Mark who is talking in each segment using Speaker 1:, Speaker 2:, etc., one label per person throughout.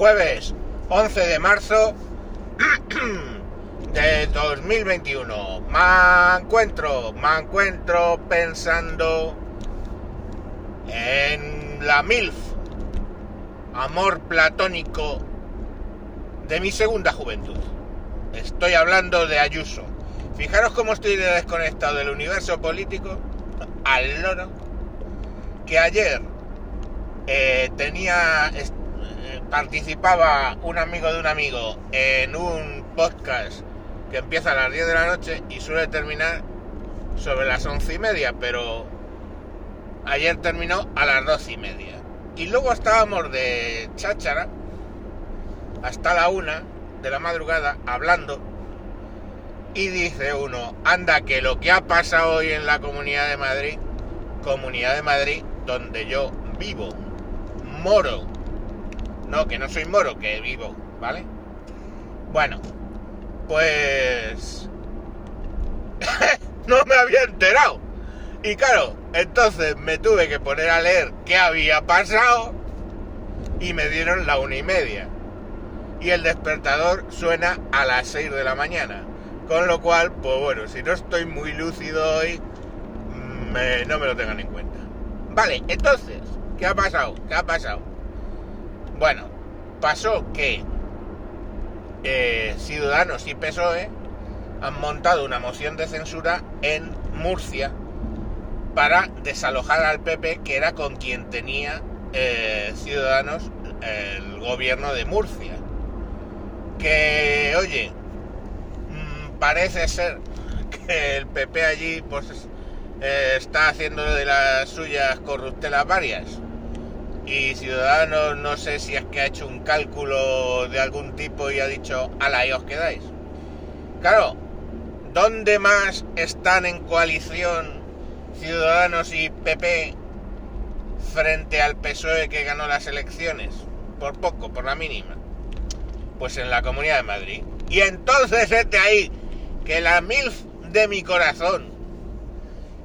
Speaker 1: Jueves 11 de marzo de 2021. Me encuentro, me encuentro pensando en la MILF, amor platónico de mi segunda juventud. Estoy hablando de Ayuso. Fijaros cómo estoy desconectado del universo político al loro. Que ayer eh, tenía participaba un amigo de un amigo en un podcast que empieza a las 10 de la noche y suele terminar sobre las once y media, pero ayer terminó a las doce y media. Y luego estábamos de cháchara hasta la una de la madrugada hablando y dice uno, anda que lo que ha pasado hoy en la Comunidad de Madrid, Comunidad de Madrid donde yo vivo, moro, no, que no soy moro, que vivo, ¿vale? Bueno, pues... no me había enterado. Y claro, entonces me tuve que poner a leer qué había pasado y me dieron la una y media. Y el despertador suena a las 6 de la mañana. Con lo cual, pues bueno, si no estoy muy lúcido hoy, no me lo tengan en cuenta. Vale, entonces, ¿qué ha pasado? ¿Qué ha pasado? Bueno, pasó que eh, Ciudadanos y PSOE han montado una moción de censura en Murcia para desalojar al PP, que era con quien tenía eh, Ciudadanos el gobierno de Murcia. Que, oye, mm, parece ser que el PP allí pues eh, está haciendo de las suyas corruptelas varias. Y Ciudadanos no sé si es que ha hecho un cálculo de algún tipo y ha dicho, ala, ahí os quedáis. Claro, ¿dónde más están en coalición Ciudadanos y PP frente al PSOE que ganó las elecciones? Por poco, por la mínima. Pues en la Comunidad de Madrid. Y entonces este ahí, que la MILF de mi corazón,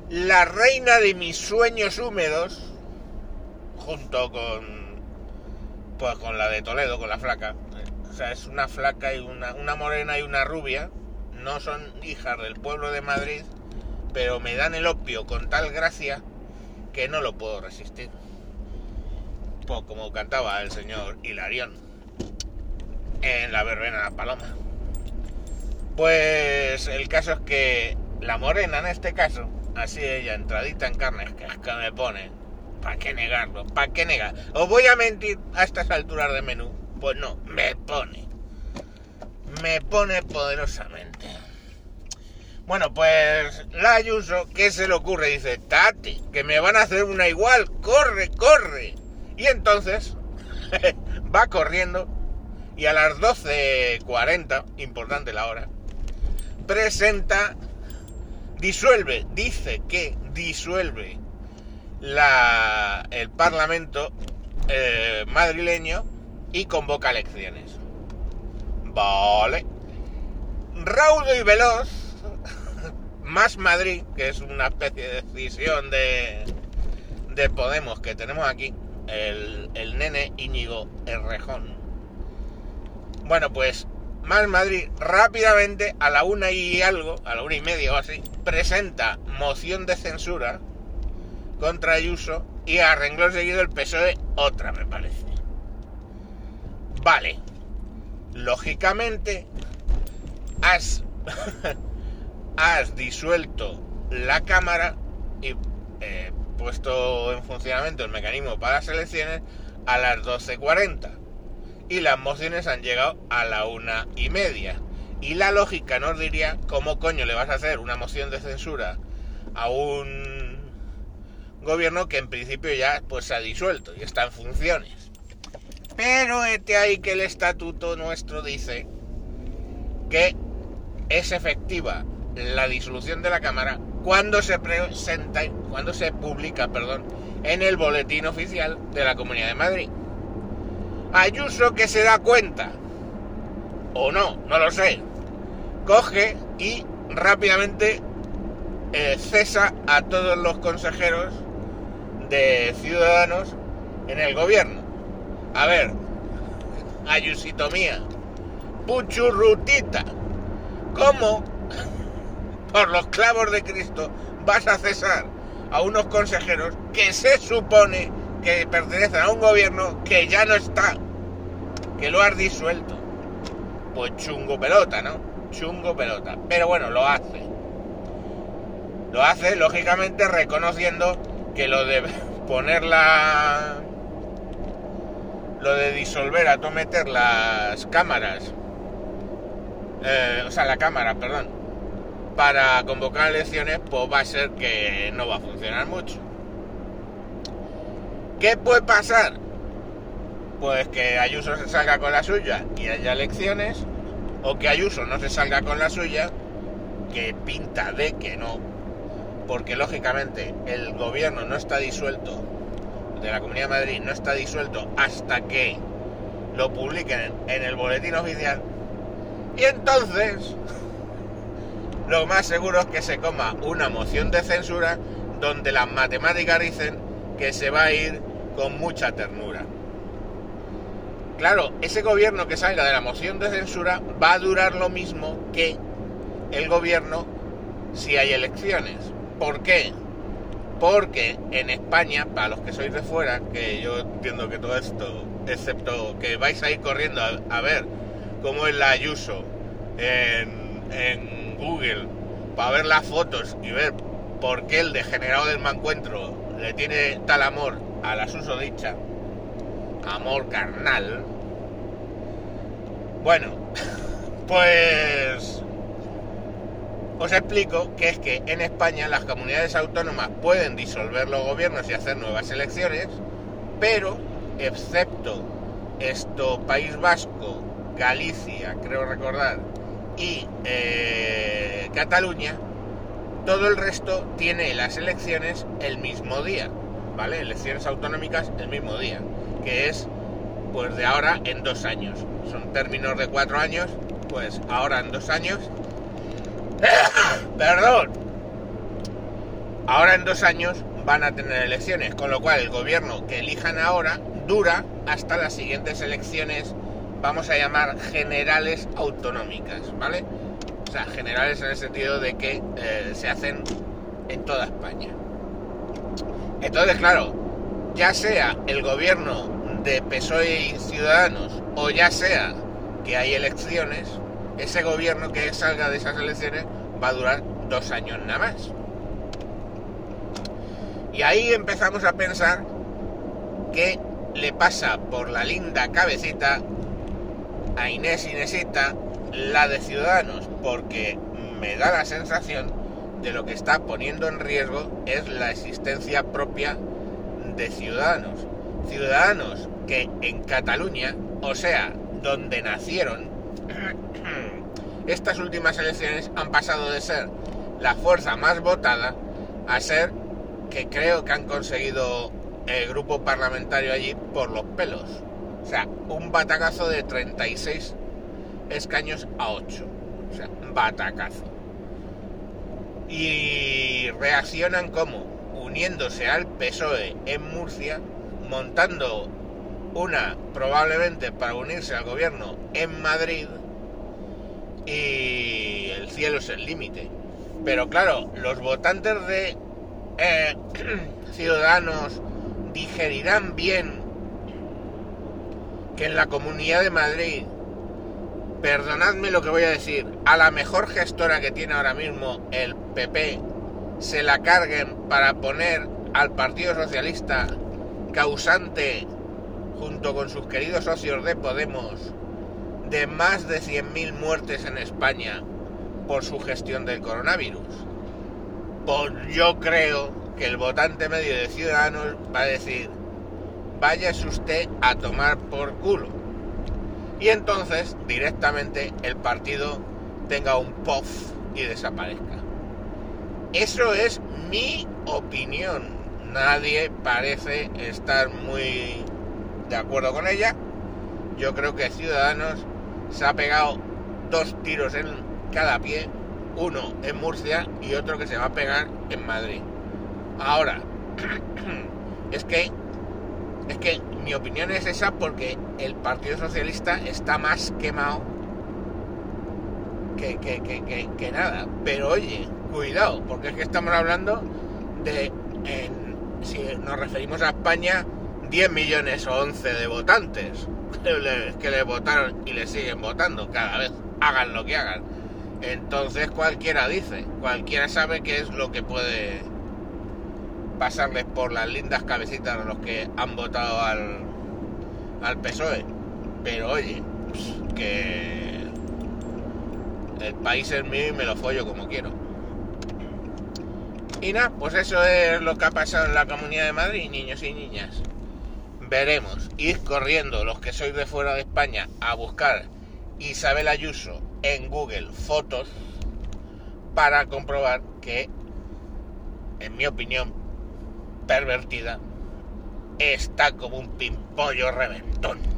Speaker 1: la reina de mis sueños húmedos, junto con pues con la de Toledo, con la flaca. O sea, es una flaca y una, una morena y una rubia. No son hijas del pueblo de Madrid, pero me dan el opio con tal gracia que no lo puedo resistir. Pues como cantaba el señor Hilarión en la verbena Paloma. Pues el caso es que la morena en este caso, así ella entradita en carne, que es que me pone, ¿para qué negarlo? ¿Para qué negar? ¿Os voy a mentir a estas alturas de menú? Pues no, me pone. Me pone poderosamente. Bueno, pues la Ayuso, ¿qué se le ocurre? Dice, Tati, que me van a hacer una igual, corre, corre. Y entonces va corriendo y a las 12.40, importante la hora, presenta, disuelve, dice que disuelve la, el Parlamento eh, madrileño y convoca elecciones. Vale. Raudo y veloz, más Madrid, que es una especie de decisión de, de Podemos que tenemos aquí, el, el nene Íñigo Errejón. Bueno, pues más Madrid rápidamente a la una y algo, a la una y media o así, presenta moción de censura contra Ayuso y a renglón seguido el PSOE otra, me parece. Vale. Lógicamente, has, has disuelto la Cámara y eh, puesto en funcionamiento el mecanismo para las elecciones a las 12.40 y las mociones han llegado a la una y media. Y la lógica nos diría cómo coño le vas a hacer una moción de censura a un gobierno que en principio ya pues se ha disuelto y está en funciones. Pero este ahí que el estatuto nuestro dice que es efectiva la disolución de la Cámara cuando se presenta, cuando se publica, perdón, en el boletín oficial de la Comunidad de Madrid. Ayuso que se da cuenta, o no, no lo sé, coge y rápidamente eh, cesa a todos los consejeros de Ciudadanos en el gobierno. A ver, Ayusito mía, puchurrutita, ¿cómo por los clavos de Cristo vas a cesar a unos consejeros que se supone que pertenecen a un gobierno que ya no está, que lo has disuelto? Pues chungo pelota, ¿no? Chungo pelota. Pero bueno, lo hace. Lo hace, lógicamente, reconociendo que lo de poner la... Lo de disolver, a meter las cámaras, eh, o sea, la cámara, perdón, para convocar elecciones, pues va a ser que no va a funcionar mucho. ¿Qué puede pasar? Pues que Ayuso se salga con la suya y haya elecciones, o que Ayuso no se salga con la suya, que pinta de que no, porque lógicamente el gobierno no está disuelto, de la Comunidad de Madrid no está disuelto hasta que lo publiquen en el boletín oficial, y entonces lo más seguro es que se coma una moción de censura donde las matemáticas dicen que se va a ir con mucha ternura. Claro, ese gobierno que salga de la moción de censura va a durar lo mismo que el gobierno si hay elecciones. ¿Por qué? Porque en España, para los que sois de fuera, que yo entiendo que todo esto, excepto que vais a ir corriendo a, ver cómo es la Ayuso en, en Google, para ver las fotos y ver por qué el degenerado del mancuentro le tiene tal amor a la susodicha, amor carnal. Bueno, pues os explico que es que en España las comunidades autónomas pueden disolver los gobiernos y hacer nuevas elecciones, pero excepto esto País Vasco, Galicia, creo recordar, y eh, Cataluña, todo el resto tiene las elecciones el mismo día, ¿vale? Elecciones autonómicas el mismo día, que es pues de ahora en dos años. Son términos de cuatro años, pues ahora en dos años Perdón. Ahora en dos años van a tener elecciones, con lo cual el gobierno que elijan ahora dura hasta las siguientes elecciones, vamos a llamar generales autonómicas, ¿vale? O sea, generales en el sentido de que eh, se hacen en toda España. Entonces, claro, ya sea el gobierno de PSOE y Ciudadanos o ya sea que hay elecciones, ese gobierno que salga de esas elecciones va a durar dos años nada más. Y ahí empezamos a pensar que le pasa por la linda cabecita a Inés Inesita la de Ciudadanos, porque me da la sensación de lo que está poniendo en riesgo es la existencia propia de Ciudadanos. Ciudadanos que en Cataluña, o sea, donde nacieron, estas últimas elecciones han pasado de ser la fuerza más votada a ser que creo que han conseguido el grupo parlamentario allí por los pelos. O sea, un batacazo de 36 escaños a 8. O sea, batacazo. Y reaccionan como uniéndose al PSOE en Murcia, montando una probablemente para unirse al gobierno en Madrid y el cielo es el límite. Pero claro, los votantes de eh, Ciudadanos digerirán bien que en la Comunidad de Madrid, perdonadme lo que voy a decir, a la mejor gestora que tiene ahora mismo el PP, se la carguen para poner al Partido Socialista causante junto con sus queridos socios de Podemos de más de 100.000 muertes en España por su gestión del coronavirus. Pues yo creo que el votante medio de Ciudadanos va a decir, váyase usted a tomar por culo. Y entonces directamente el partido tenga un puff y desaparezca. Eso es mi opinión. Nadie parece estar muy de acuerdo con ella. Yo creo que Ciudadanos se ha pegado dos tiros en cada pie, uno en Murcia y otro que se va a pegar en Madrid. Ahora, es que Es que mi opinión es esa porque el Partido Socialista está más quemado que, que, que, que, nada. Pero oye, cuidado, porque es que estamos hablando de, en- si nos referimos a España, 10 millones o 11 de votantes que le, votaron y le siguen votando cada vez, hagan lo que hagan. Entonces cualquiera dice, cualquiera sabe qué es lo que puede pasarles por las lindas cabecitas a los que han votado al, al PSOE. Pero oye, que el país es mío y me lo follo como quiero. Y nada, pues eso es lo que ha pasado en la Comunidad de Madrid, niños y niñas. Veremos. Id corriendo los que sois de fuera de España a buscar Isabel Ayuso en Google fotos para comprobar que, en mi opinión, pervertida, está como un pimpollo reventón.